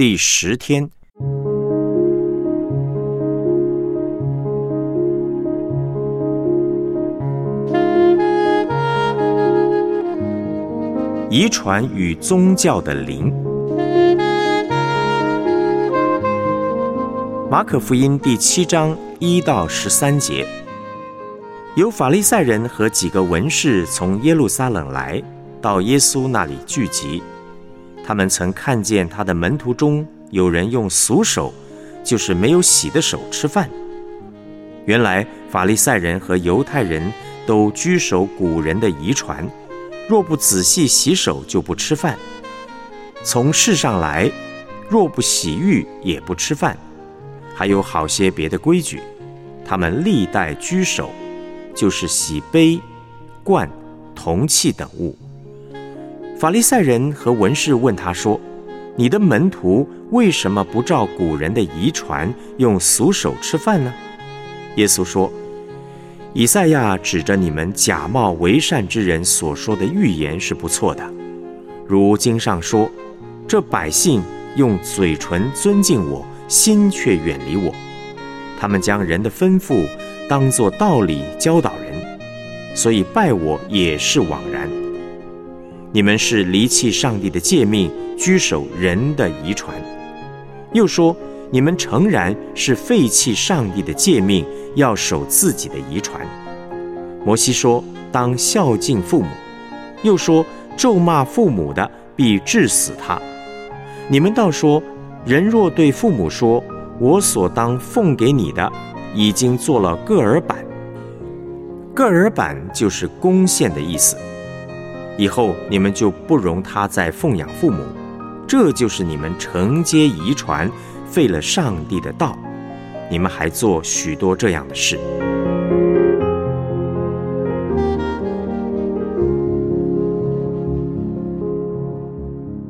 第十天，遗传与宗教的灵。马可福音第七章一到十三节，有法利赛人和几个文士从耶路撒冷来到耶稣那里聚集。他们曾看见他的门徒中有人用俗手，就是没有洗的手吃饭。原来法利赛人和犹太人都居守古人的遗传，若不仔细洗手就不吃饭。从世上来，若不洗浴也不吃饭。还有好些别的规矩，他们历代居守，就是洗杯、罐、铜器等物。法利赛人和文士问他说：“你的门徒为什么不照古人的遗传，用俗手吃饭呢？”耶稣说：“以赛亚指着你们假冒为善之人所说的预言是不错的，如经上说：‘这百姓用嘴唇尊敬我，心却远离我。他们将人的吩咐当作道理教导人，所以拜我也是枉然。’”你们是离弃上帝的诫命，居守人的遗传；又说你们诚然是废弃上帝的诫命，要守自己的遗传。摩西说当孝敬父母，又说咒骂父母的必治死他。你们倒说人若对父母说：“我所当奉给你的，已经做了个儿板。”个儿板就是贡献的意思。以后你们就不容他再奉养父母，这就是你们承接遗传，废了上帝的道。你们还做许多这样的事。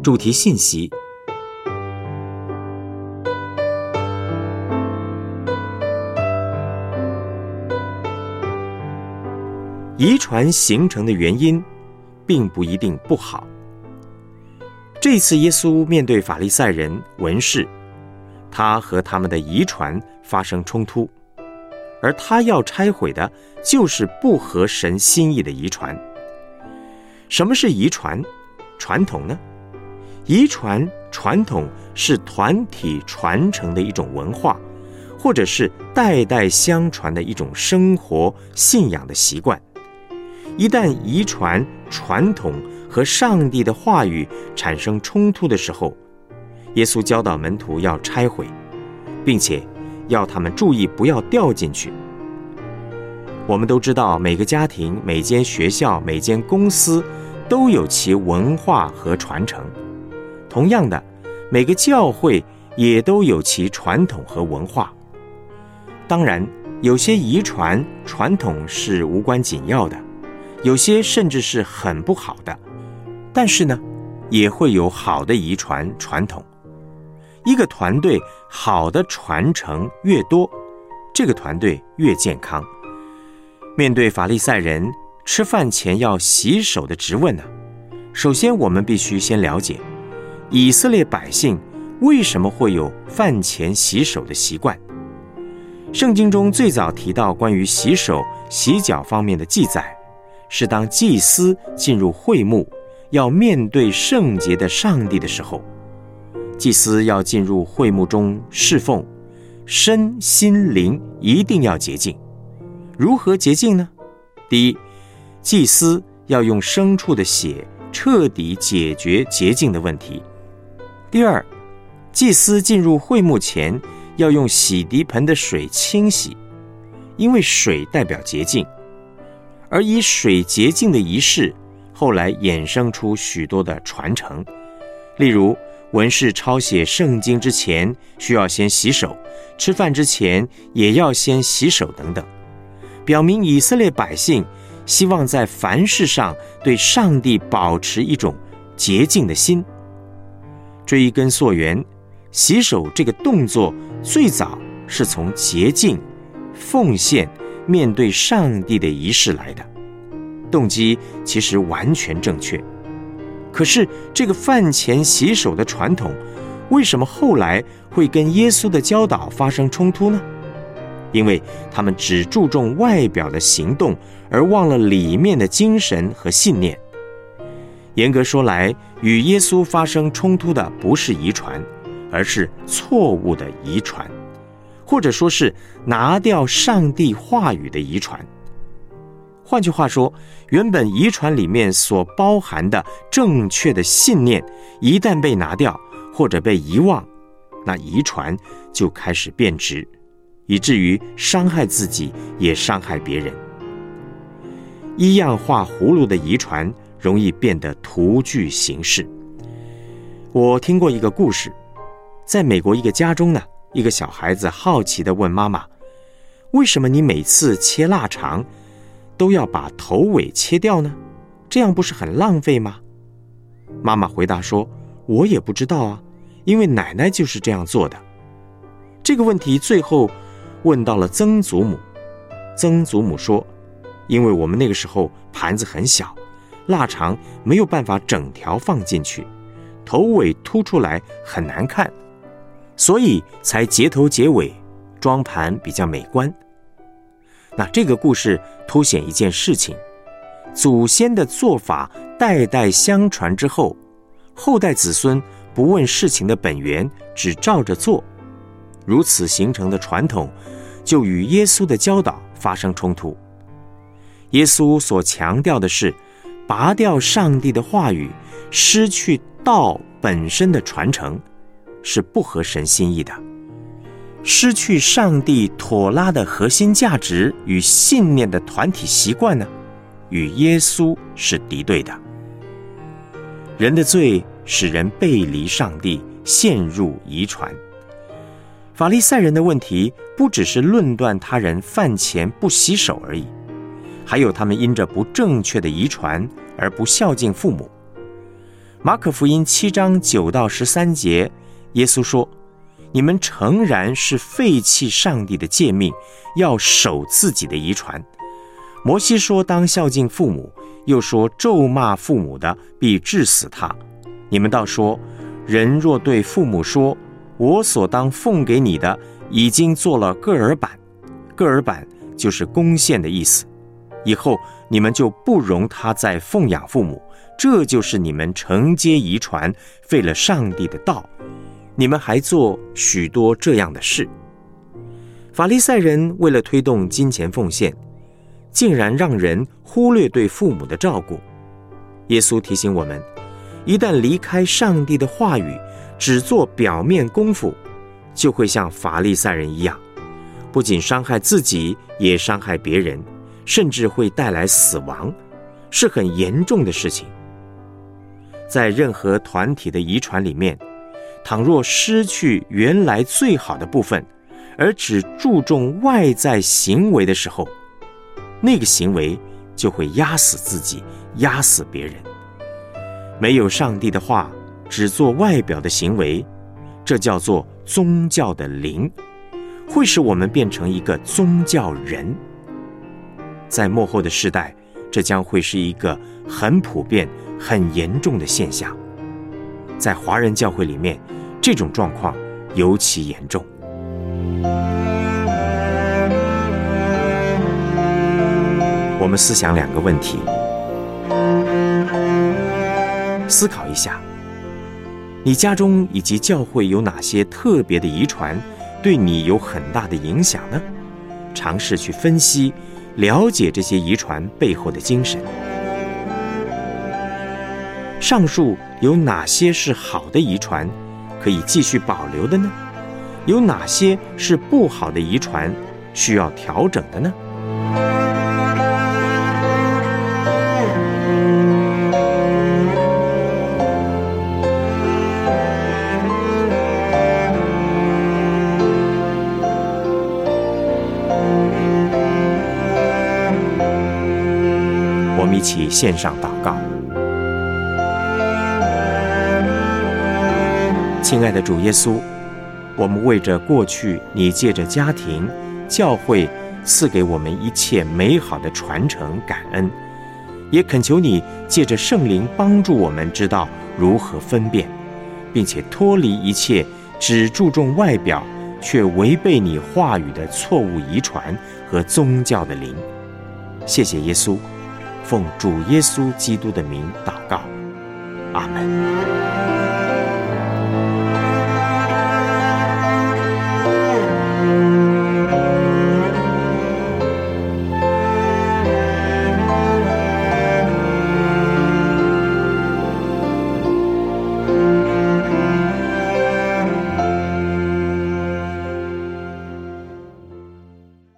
主题信息：遗传形成的原因。并不一定不好。这次耶稣面对法利赛人、文士，他和他们的遗传发生冲突，而他要拆毁的，就是不合神心意的遗传。什么是遗传？传统呢？遗传传统是团体传承的一种文化，或者是代代相传的一种生活信仰的习惯。一旦遗传传统和上帝的话语产生冲突的时候，耶稣教导门徒要拆毁，并且要他们注意不要掉进去。我们都知道，每个家庭、每间学校、每间公司都有其文化和传承。同样的，每个教会也都有其传统和文化。当然，有些遗传传统是无关紧要的。有些甚至是很不好的，但是呢，也会有好的遗传传统。一个团队好的传承越多，这个团队越健康。面对法利赛人吃饭前要洗手的质问呢，首先我们必须先了解以色列百姓为什么会有饭前洗手的习惯。圣经中最早提到关于洗手、洗脚方面的记载。是当祭司进入会幕，要面对圣洁的上帝的时候，祭司要进入会幕中侍奉，身心灵一定要洁净。如何洁净呢？第一，祭司要用牲畜的血彻底解决洁净的问题。第二，祭司进入会幕前要用洗涤盆的水清洗，因为水代表洁净。而以水洁净的仪式，后来衍生出许多的传承，例如文士抄写圣经之前需要先洗手，吃饭之前也要先洗手等等，表明以色列百姓希望在凡事上对上帝保持一种洁净的心。追根溯源，洗手这个动作最早是从洁净、奉献。面对上帝的仪式来的动机其实完全正确，可是这个饭前洗手的传统，为什么后来会跟耶稣的教导发生冲突呢？因为他们只注重外表的行动，而忘了里面的精神和信念。严格说来，与耶稣发生冲突的不是遗传，而是错误的遗传，或者说是拿掉上帝话语的遗传。换句话说，原本遗传里面所包含的正确的信念，一旦被拿掉或者被遗忘，那遗传就开始变质，以至于伤害自己也伤害别人。一样画葫芦的遗传容易变得徒具形式。我听过一个故事，在美国一个家中呢，一个小孩子好奇地问妈妈：“为什么你每次切腊肠？”都要把头尾切掉呢，这样不是很浪费吗？妈妈回答说：“我也不知道啊，因为奶奶就是这样做的。”这个问题最后问到了曾祖母，曾祖母说：“因为我们那个时候盘子很小，腊肠没有办法整条放进去，头尾凸出来很难看，所以才结头结尾，装盘比较美观。”那这个故事凸显一件事情：祖先的做法代代相传之后，后代子孙不问事情的本源，只照着做，如此形成的传统，就与耶稣的教导发生冲突。耶稣所强调的是，拔掉上帝的话语，失去道本身的传承，是不合神心意的。失去上帝妥拉的核心价值与信念的团体习惯呢，与耶稣是敌对的。人的罪使人背离上帝，陷入遗传。法利赛人的问题不只是论断他人饭前不洗手而已，还有他们因着不正确的遗传而不孝敬父母。马可福音七章九到十三节，耶稣说。你们诚然是废弃上帝的诫命，要守自己的遗传。摩西说当孝敬父母，又说咒骂父母的必治死他。你们倒说，人若对父母说：“我所当奉给你的已经做了个儿板，个儿板就是贡献的意思。”以后你们就不容他再奉养父母，这就是你们承接遗传，废了上帝的道。你们还做许多这样的事。法利赛人为了推动金钱奉献，竟然让人忽略对父母的照顾。耶稣提醒我们，一旦离开上帝的话语，只做表面功夫，就会像法利赛人一样，不仅伤害自己，也伤害别人，甚至会带来死亡，是很严重的事情。在任何团体的遗传里面。倘若失去原来最好的部分，而只注重外在行为的时候，那个行为就会压死自己，压死别人。没有上帝的话，只做外表的行为，这叫做宗教的灵，会使我们变成一个宗教人。在幕后的世代，这将会是一个很普遍、很严重的现象。在华人教会里面。这种状况尤其严重。我们思想两个问题，思考一下：你家中以及教会有哪些特别的遗传，对你有很大的影响呢？尝试去分析、了解这些遗传背后的精神。上述有哪些是好的遗传？可以继续保留的呢？有哪些是不好的遗传，需要调整的呢？我们一起献上祷告。亲爱的主耶稣，我们为着过去你借着家庭、教会赐给我们一切美好的传承感恩，也恳求你借着圣灵帮助我们知道如何分辨，并且脱离一切只注重外表却违背你话语的错误遗传和宗教的灵。谢谢耶稣，奉主耶稣基督的名祷告，阿门。